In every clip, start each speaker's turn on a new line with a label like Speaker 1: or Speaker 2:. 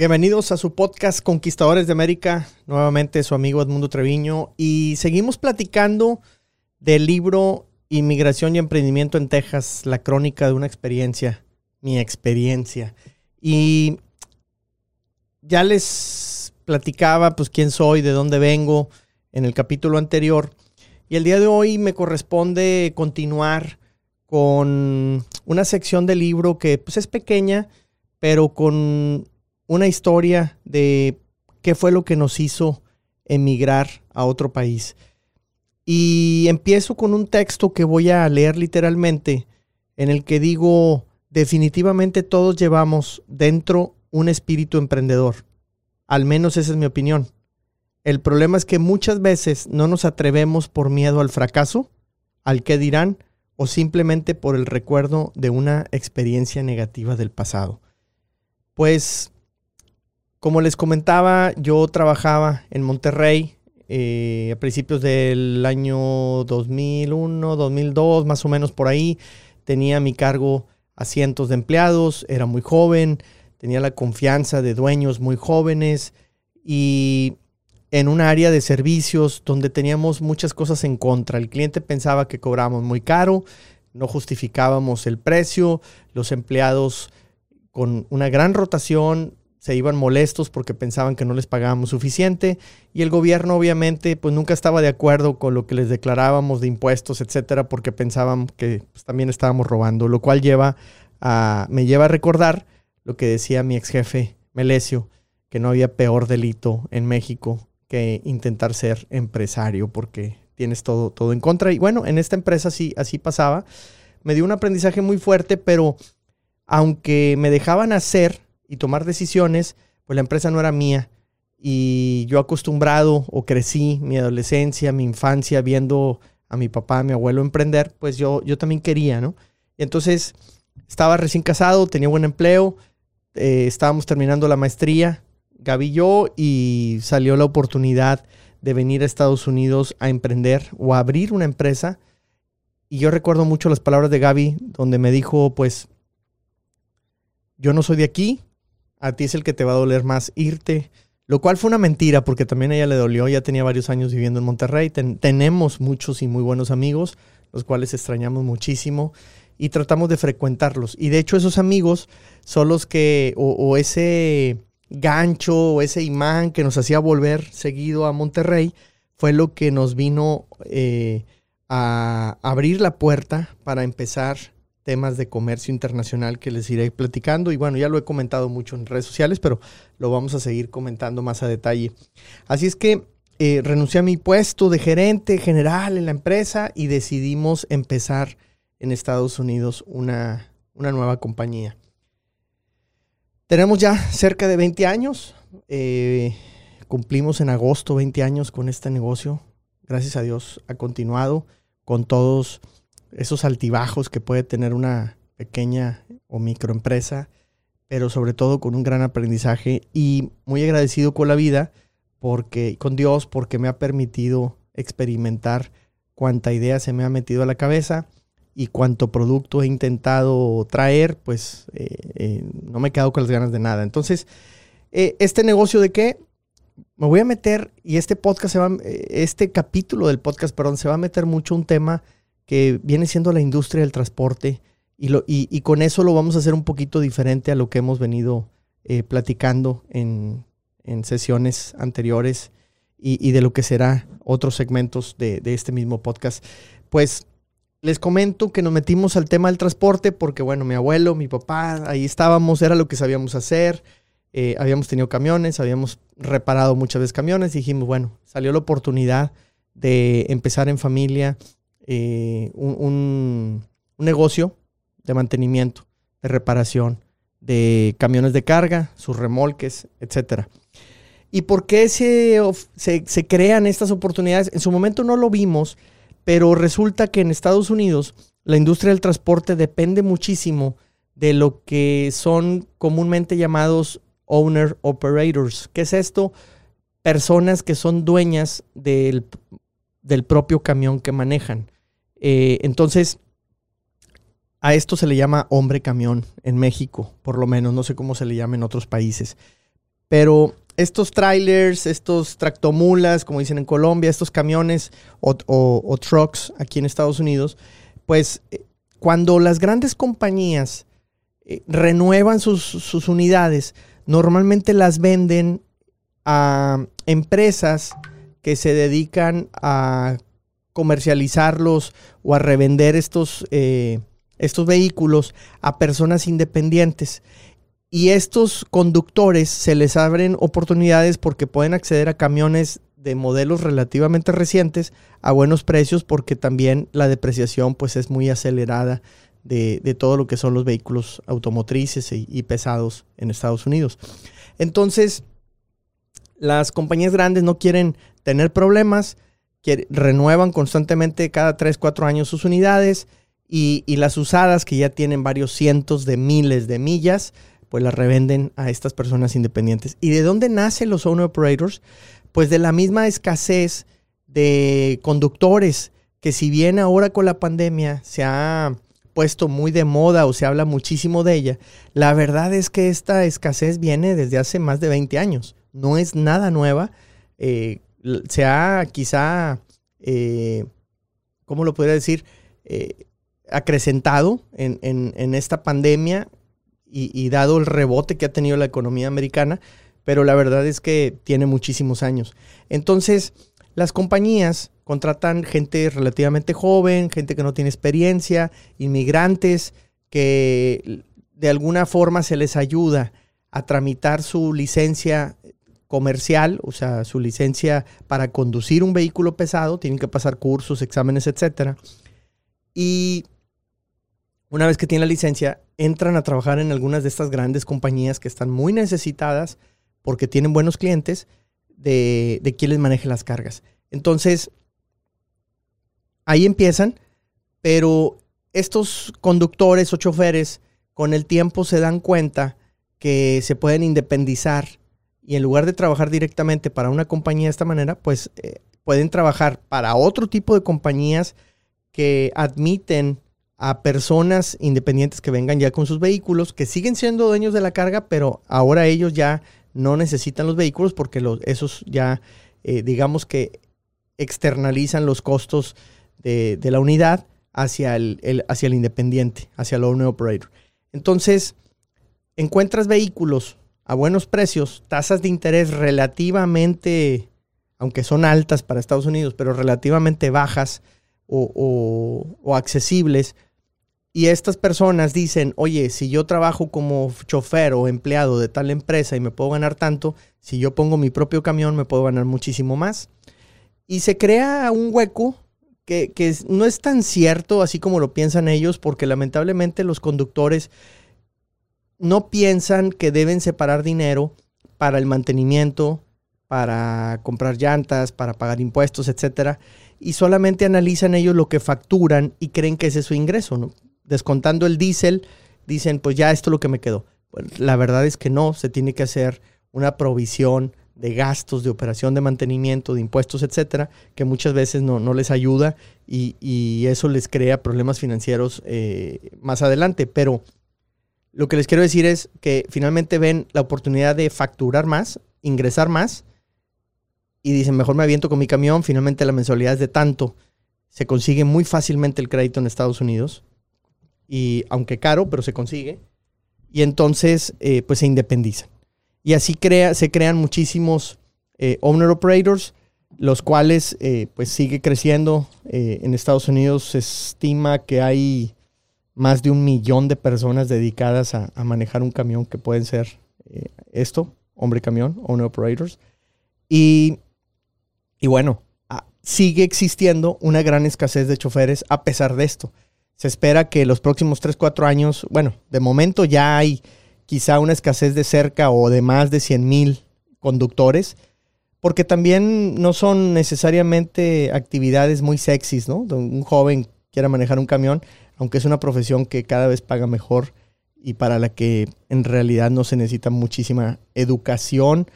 Speaker 1: Bienvenidos a su podcast Conquistadores de América, nuevamente su amigo Edmundo Treviño. Y seguimos platicando del libro Inmigración y Emprendimiento en Texas, la crónica de una experiencia, mi experiencia. Y ya les platicaba pues quién soy, de dónde vengo en el capítulo anterior. Y el día de hoy me corresponde continuar con una sección del libro que pues es pequeña, pero con una historia de qué fue lo que nos hizo emigrar a otro país. Y empiezo con un texto que voy a leer literalmente, en el que digo, definitivamente todos llevamos dentro un espíritu emprendedor. Al menos esa es mi opinión. El problema es que muchas veces no nos atrevemos por miedo al fracaso, al qué dirán, o simplemente por el recuerdo de una experiencia negativa del pasado. Pues como les comentaba, yo trabajaba en Monterrey eh, a principios del año 2001, 2002, más o menos por ahí. Tenía a mi cargo a cientos de empleados, era muy joven, tenía la confianza de dueños muy jóvenes y en un área de servicios donde teníamos muchas cosas en contra. El cliente pensaba que cobrábamos muy caro, no justificábamos el precio, los empleados con una gran rotación se iban molestos porque pensaban que no les pagábamos suficiente y el gobierno obviamente pues nunca estaba de acuerdo con lo que les declarábamos de impuestos, etcétera, porque pensaban que pues, también estábamos robando, lo cual lleva a, me lleva a recordar lo que decía mi ex jefe Melesio, que no había peor delito en México que intentar ser empresario porque tienes todo, todo en contra. Y bueno, en esta empresa sí, así pasaba. Me dio un aprendizaje muy fuerte, pero aunque me dejaban hacer y tomar decisiones, pues la empresa no era mía. Y yo acostumbrado o crecí mi adolescencia, mi infancia viendo a mi papá, a mi abuelo emprender, pues yo, yo también quería, ¿no? Y entonces estaba recién casado, tenía buen empleo, eh, estábamos terminando la maestría, Gaby y yo, y salió la oportunidad de venir a Estados Unidos a emprender o a abrir una empresa. Y yo recuerdo mucho las palabras de Gaby, donde me dijo, pues, yo no soy de aquí, a ti es el que te va a doler más irte. Lo cual fue una mentira porque también a ella le dolió, ya tenía varios años viviendo en Monterrey. tenemos muchos y muy buenos amigos, los cuales extrañamos muchísimo y tratamos de frecuentarlos. Y de hecho esos amigos son los que, o, ese gancho o ese imán que nos hacía volver seguido a Monterrey, fue lo que nos vino eh, a abrir la puerta para empezar temas de comercio internacional que les iré platicando. Y bueno, ya lo he comentado mucho en redes sociales, pero lo vamos a seguir comentando más a detalle. Así es que eh, renuncié a mi puesto de gerente general en la empresa y decidimos empezar en Estados Unidos una, una nueva compañía. Tenemos ya cerca de 20 años. Eh, cumplimos en agosto 20 años con este negocio. Gracias a Dios ha continuado con todos esos altibajos que puede tener una pequeña o microempresa, pero sobre todo con un gran aprendizaje y muy agradecido con la vida, porque con Dios, porque me ha permitido experimentar cuánta idea se me ha metido a la cabeza y cuánto producto he intentado traer, pues eh, eh, no me he quedado con las ganas de nada. Entonces, eh, este negocio de qué? Me voy a meter, y este podcast se va, este capítulo del podcast, perdón, se va a meter mucho un tema que viene siendo la industria del transporte y, lo, y, con eso lo vamos a hacer un poquito diferente a lo que hemos venido eh, platicando en, sesiones anteriores y, de lo que será otros segmentos de, este mismo podcast. Pues les comento que nos metimos al tema del transporte porque, bueno, mi abuelo, mi papá, ahí estábamos, era lo que sabíamos hacer. Eh, habíamos tenido camiones, habíamos reparado muchas veces camiones. dijimos, bueno, salió la oportunidad de empezar en familia eh, un, negocio de mantenimiento, de reparación, de camiones de carga, sus remolques, etc. ¿Y por qué se, se, crean estas oportunidades? En su momento no lo vimos, pero resulta que en Estados Unidos la industria del transporte depende muchísimo de lo que son comúnmente llamados owner operators. ¿Qué es esto? Personas que son dueñas del, del propio camión que manejan. Eh, entonces, a esto se le llama hombre camión en México, por lo menos, no sé cómo se le llama en otros países. Pero estos trailers, estos tractomulas, como dicen en Colombia, estos camiones o, trucks aquí en Estados Unidos, pues eh, cuando las grandes compañías eh, renuevan sus, sus, unidades, normalmente las venden a empresas que se dedican a comercializarlos o a revender estos, eh, estos vehículos a personas independientes. Y estos conductores se les abren oportunidades porque pueden acceder a camiones de modelos relativamente recientes a buenos precios porque también la depreciación pues es muy acelerada de, todo lo que son los vehículos automotrices y, pesados en Estados Unidos. Entonces, las compañías grandes no quieren tener problemas, que renuevan constantemente cada 3, 4 años sus unidades y, las usadas que ya tienen varios cientos de miles de millas, pues las revenden a estas personas independientes. ¿Y de dónde nacen los owner operators? Pues de la misma escasez de conductores que si bien ahora con la pandemia se ha puesto muy de moda o se habla muchísimo de ella, la verdad es que esta escasez viene desde hace más de 20 años. No es nada nueva. Eh, se ha quizá, eh, ¿cómo lo podría decir? Eh, acrecentado en, esta pandemia y, dado el rebote que ha tenido la economía americana, pero la verdad es que tiene muchísimos años. Entonces, las compañías contratan gente relativamente joven, gente que no tiene experiencia, inmigrantes, que de alguna forma se les ayuda a tramitar su licencia comercial, o sea, su licencia para conducir un vehículo pesado, tienen que pasar cursos, exámenes, etc. Y una vez que tienen la licencia, entran a trabajar en algunas de estas grandes compañías que están muy necesitadas porque tienen buenos clientes de, de les maneje las cargas. Entonces, ahí empiezan, pero estos conductores o choferes con el tiempo se dan cuenta que se pueden independizar y en lugar de trabajar directamente para una compañía de esta manera, pues eh, pueden trabajar para otro tipo de compañías que admiten a personas independientes que vengan ya con sus vehículos, que siguen siendo dueños de la carga, pero ahora ellos ya no necesitan los vehículos porque los, esos ya, eh, digamos que externalizan los costos de, la unidad hacia el, hacia el independiente, hacia el owner operator. Entonces, encuentras vehículos a buenos precios, tasas de interés relativamente, aunque son altas para Estados Unidos, pero relativamente bajas o, accesibles. Y estas personas dicen, oye, si yo trabajo como chofer o empleado de tal empresa y me puedo ganar tanto, si yo pongo mi propio camión me puedo ganar muchísimo más. Y se crea un hueco que, que no es tan cierto así como lo piensan ellos, porque lamentablemente los conductores no piensan que deben separar dinero para el mantenimiento, para comprar llantas, para pagar impuestos, etcétera, y solamente analizan ellos lo que facturan y creen que ese es su ingreso, ¿no? Descontando el diésel, dicen, pues ya esto es lo que me quedó. La verdad es que no, se tiene que hacer una provisión de gastos, de operación de mantenimiento, de impuestos, etcétera, que muchas veces no, les ayuda y, eso les crea problemas financieros eh, más adelante. Pero lo que les quiero decir es que finalmente ven la oportunidad de facturar más, ingresar más, y dicen, mejor me aviento con mi camión, finalmente la mensualidad es de tanto. Se consigue muy fácilmente el crédito en Estados Unidos, y aunque caro, pero se consigue. Y entonces, eh, pues se independizan. Y así crea, se crean muchísimos eh, owner operators, los cuales eh, pues sigue creciendo. en Estados Unidos se estima que hay más de un millón de personas dedicadas a, manejar un camión que pueden ser eh, esto, hombre camión, owner operators. Y, y bueno, sigue existiendo una gran escasez de choferes a pesar de esto. Se espera que los próximos 3, 4 años, bueno, de momento ya hay quizá una escasez de cerca o de más de 100 mil conductores, porque también no son necesariamente actividades muy sexys, ¿no? Un joven quiera manejar un camión, aunque es una profesión que cada vez paga mejor y para la que en realidad no se necesita muchísima educación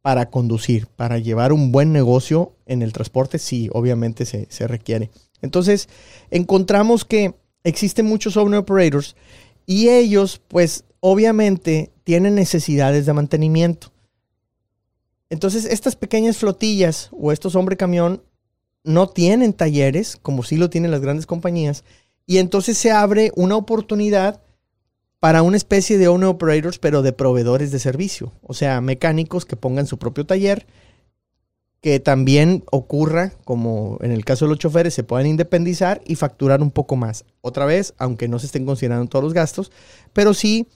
Speaker 1: para conducir, para llevar un buen negocio en el transporte, sí, obviamente se, requiere. Entonces, encontramos que existen muchos owner operators y ellos, pues, obviamente tienen necesidades de mantenimiento. entonces estas pequeñas flotillas o estos hombre camión no tienen talleres, como sí lo tienen las grandes compañías, y entonces se abre una oportunidad para una especie de owner operators, pero de proveedores de servicio, o sea, mecánicos que pongan su propio taller, que también ocurra, como en el caso de los choferes, se puedan independizar y facturar un poco más. Otra vez, aunque no se estén considerando todos los gastos, pero sí,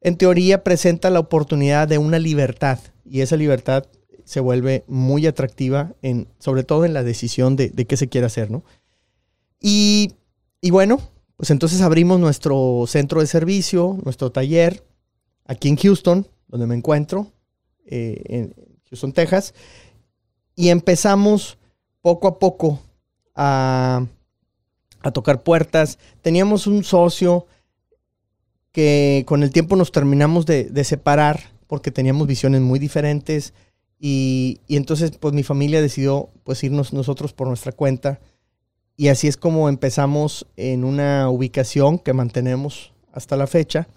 Speaker 1: en teoría, presenta la oportunidad de una libertad y esa libertad se vuelve muy atractiva, en, sobre todo en la decisión de, qué se quiere hacer, ¿no? Y, y bueno, pues entonces abrimos nuestro centro de servicio, nuestro taller, aquí en Houston, donde me encuentro, eh, en Houston, Texas, y empezamos poco a poco a, tocar puertas. Teníamos un socio que con el tiempo nos terminamos de, separar porque teníamos visiones muy diferentes y, y, entonces pues mi familia decidió pues irnos nosotros por nuestra cuenta y así es como empezamos en una ubicación que mantenemos hasta la fecha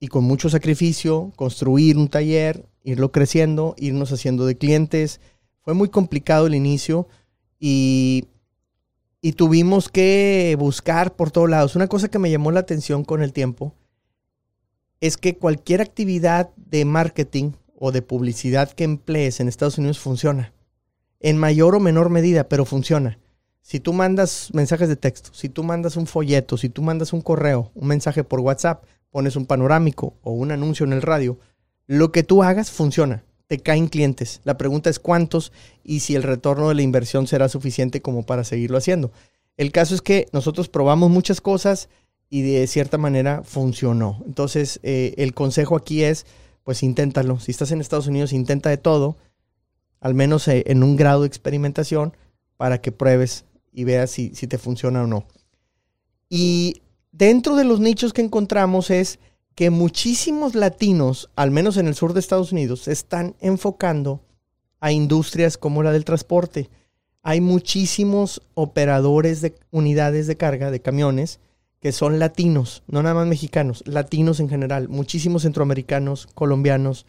Speaker 1: y con mucho sacrificio construir un taller, irlo creciendo, irnos haciendo de clientes. Fue muy complicado el inicio y, y tuvimos que buscar por todos lados. Una cosa que me llamó la atención con el tiempo es que cualquier actividad de marketing o de publicidad que emplees en Estados Unidos funciona. En mayor o menor medida, pero funciona. Si tú mandas mensajes de texto, si tú mandas un folleto, si tú mandas un correo, un mensaje por WhatsApp, pones un panorámico o un anuncio en el radio, lo que tú hagas funciona. Te caen clientes. La pregunta es cuántos y si el retorno de la inversión será suficiente como para seguirlo haciendo. El caso es que nosotros probamos muchas cosas y de cierta manera funcionó. Entonces, eh, el consejo aquí es, pues inténtalo. Si estás en Estados Unidos, intenta de todo, al menos eh, en un grado de experimentación, para que pruebes y veas si, te funciona o no. Y dentro de los nichos que encontramos es que muchísimos latinos, al menos en el sur de Estados Unidos, se están enfocando a industrias como la del transporte. Hay muchísimos operadores de unidades de carga, de camiones, que son latinos, no nada más mexicanos, latinos en general, muchísimos centroamericanos, colombianos.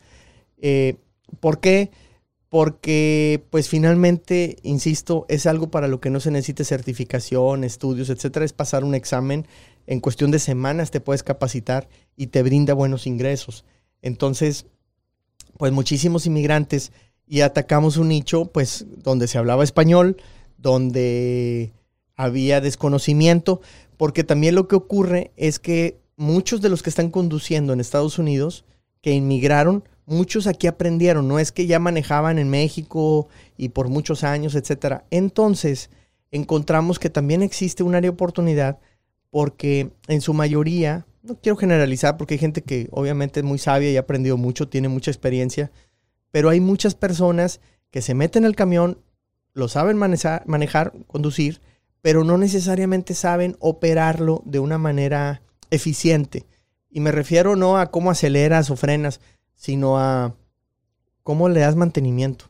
Speaker 1: Eh, ¿Por qué? Porque pues finalmente, insisto, es algo para lo que no se necesite certificación, estudios, etcétera, es pasar un examen, en cuestión de semanas te puedes capacitar y te brinda buenos ingresos. Entonces, pues muchísimos inmigrantes y atacamos un nicho pues donde se hablaba español, donde había desconocimiento, porque también lo que ocurre es que muchos de los que están conduciendo en Estados Unidos, que inmigraron, muchos aquí aprendieron, no es que ya manejaban en México y por muchos años, etcétera. Entonces, encontramos que también existe un área de oportunidad porque en su mayoría, no quiero generalizar porque hay gente que obviamente es muy sabia y ha aprendido mucho, tiene mucha experiencia, pero hay muchas personas que se meten en el camión, lo saben manejar, manejar conducir, pero no necesariamente saben operarlo de una manera eficiente. Y me refiero no a cómo aceleras o frenas, sino a cómo le das mantenimiento.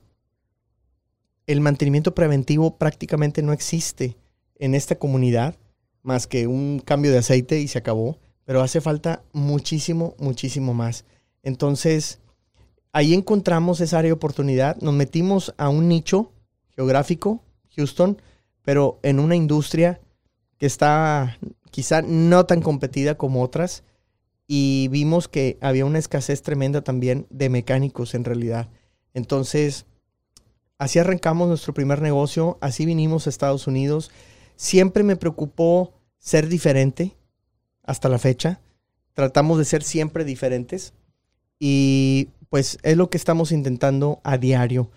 Speaker 1: El mantenimiento preventivo prácticamente no existe en esta comunidad, más que un cambio de aceite y se acabó, pero hace falta muchísimo, muchísimo más. Entonces, ahí encontramos esa área de oportunidad, nos metimos a un nicho geográfico, Houston, pero en una industria que está quizá no tan competida como otras, y vimos que había una escasez tremenda también de mecánicos en realidad. Entonces, así arrancamos nuestro primer negocio, así vinimos a Estados Unidos. Siempre me preocupó ser diferente hasta la fecha. Tratamos de ser siempre diferentes y pues es lo que estamos intentando a diario,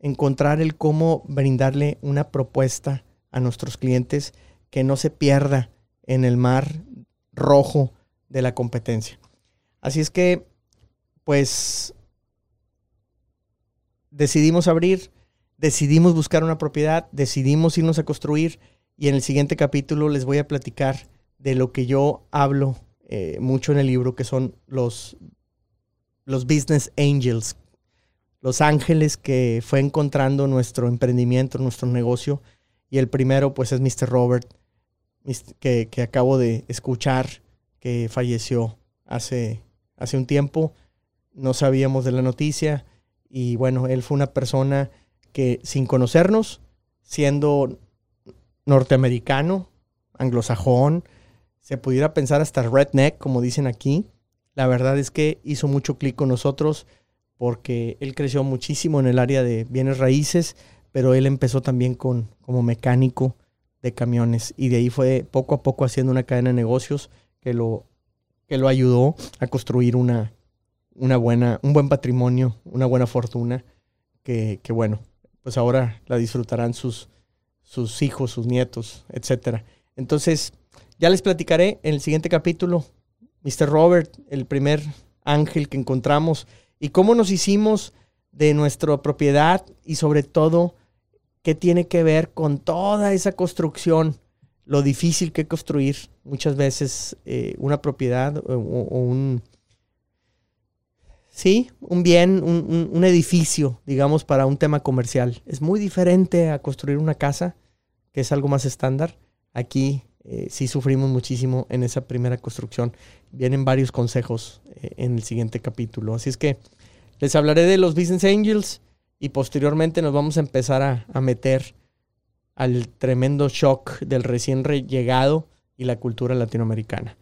Speaker 1: encontrar el cómo brindarle una propuesta a nuestros clientes que no se pierda en el mar rojo de la competencia. Así es que, pues, decidimos abrir, decidimos buscar una propiedad, decidimos irnos a construir y en el siguiente capítulo les voy a platicar de lo que yo hablo eh, mucho en el libro, que son los, los business angels, los ángeles que fue encontrando nuestro emprendimiento, nuestro negocio. Y el primero, pues, es Mr. Robert, que, que acabo de escuchar que falleció hace, hace un tiempo. No sabíamos de la noticia Y bueno, él fue una persona que sin conocernos, siendo norteamericano, anglosajón, se pudiera pensar hasta redneck, como dicen aquí, la verdad es que hizo mucho clic con nosotros porque él creció muchísimo en el área de bienes raíces, pero él empezó también con, como mecánico de camiones y de ahí fue poco a poco haciendo una cadena de negocios que lo, que lo ayudó a construir una, una buena, un buen patrimonio, una buena fortuna que, que bueno, pues ahora la disfrutarán sus, sus hijos, sus nietos, etc. Entonces, ya les platicaré en el siguiente capítulo, Mr. Robert, el primer ángel que encontramos, y cómo nos hicimos de nuestra propiedad y sobre todo qué tiene que ver con toda esa construcción, lo difícil que construir muchas veces eh, una propiedad o, un, sí, un bien, un, edificio, digamos, para un tema comercial. Es muy diferente a construir una casa, que es algo más estándar. Aquí eh, sí sufrimos muchísimo en esa primera construcción. Vienen varios consejos eh, en el siguiente capítulo. Así es que les hablaré de los Business Angels y posteriormente nos vamos a empezar a, meter al tremendo shock del recién llegado y la cultura latinoamericana.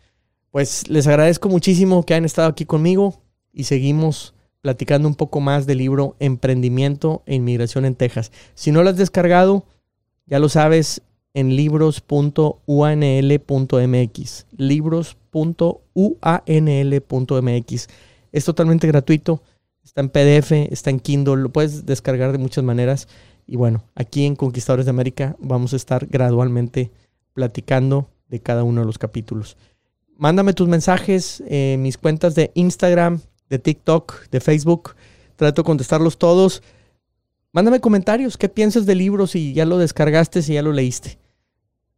Speaker 1: Pues les agradezco muchísimo que hayan estado aquí conmigo y seguimos platicando un poco más del libro Emprendimiento e Inmigración en Texas. Si no lo has descargado, ya lo sabes, en libros.unl.mx. Libros.unl.mx. Es totalmente gratuito. Está en PDF, está en Kindle, lo puedes descargar de muchas maneras. Y bueno, aquí en Conquistadores de América vamos a estar gradualmente platicando de cada uno de los capítulos. Mándame tus mensajes en mis cuentas de Instagram, de TikTok, de Facebook. Trato de contestarlos todos. Mándame comentarios, qué piensas del libro, si ya lo descargaste, si ya lo leíste.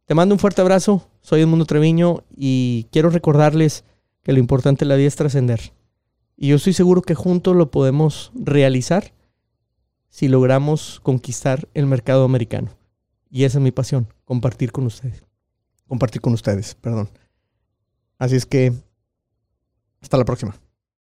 Speaker 1: Te mando un fuerte abrazo, soy Edmundo Treviño y quiero recordarles que lo importante en la vida es trascender. Y yo estoy seguro que juntos lo podemos realizar si logramos conquistar el mercado americano. Y esa es mi pasión, compartir con ustedes. Compartir con ustedes, perdón. Así es que, hasta la próxima.